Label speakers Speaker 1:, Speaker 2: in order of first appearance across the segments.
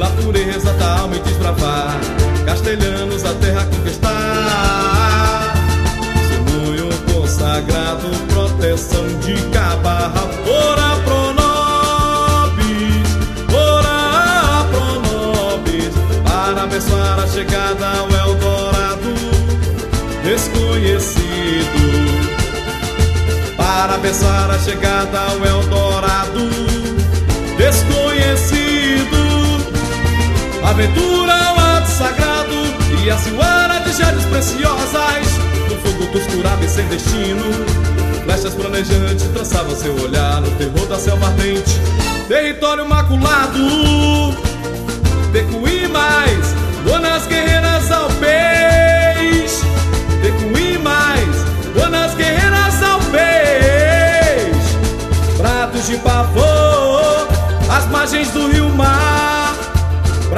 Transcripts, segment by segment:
Speaker 1: pela pureza da alma e desbravar, castelhanos a terra conquistar. Testemunho consagrado, proteção de cabarra, ora pronobis, ora pronobis, para abençoar a chegada ao Eldorado desconhecido para abençoar a chegada ao Eldorado Aventura ao ato sagrado e a ciuara de geles preciosas. No fogo costurado e sem destino, flechas planejantes traçavam seu olhar no terror da selva ardente. Território maculado, Tecuí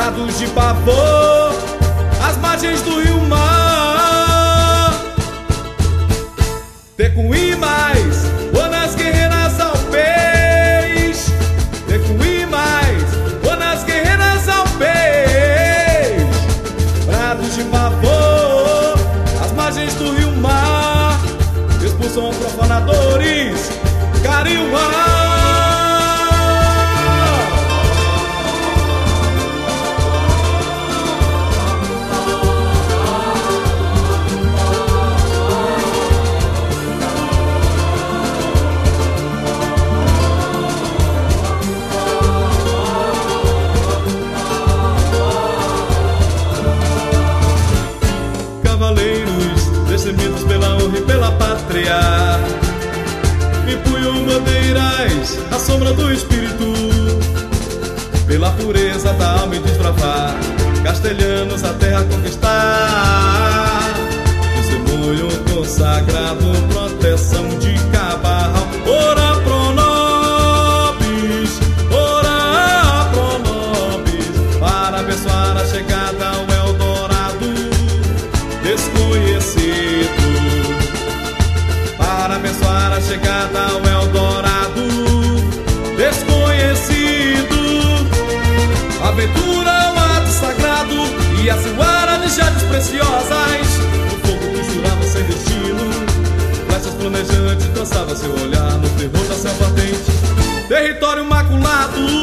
Speaker 1: Prados de pavor, as margens do rio mar. Tecuí mais, Bonas guerreiras ao peixe. Tecuí mais, Bonas guerreiras ao peixe. Prados de pavor, as margens do rio mar. Expulsam profanadores, Cariuá. Empunham bandeiras à sombra do espírito. Pela pureza da alma e desbravar Castelhanos a terra conquistar. Testemunho consagrado, proteção de cabarral Ora pronobis, ora pronobis Para abençoar a chegada ao Eldorado. Desconhecido seu olhar no terror da selva ardente território maculado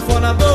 Speaker 1: sanfonador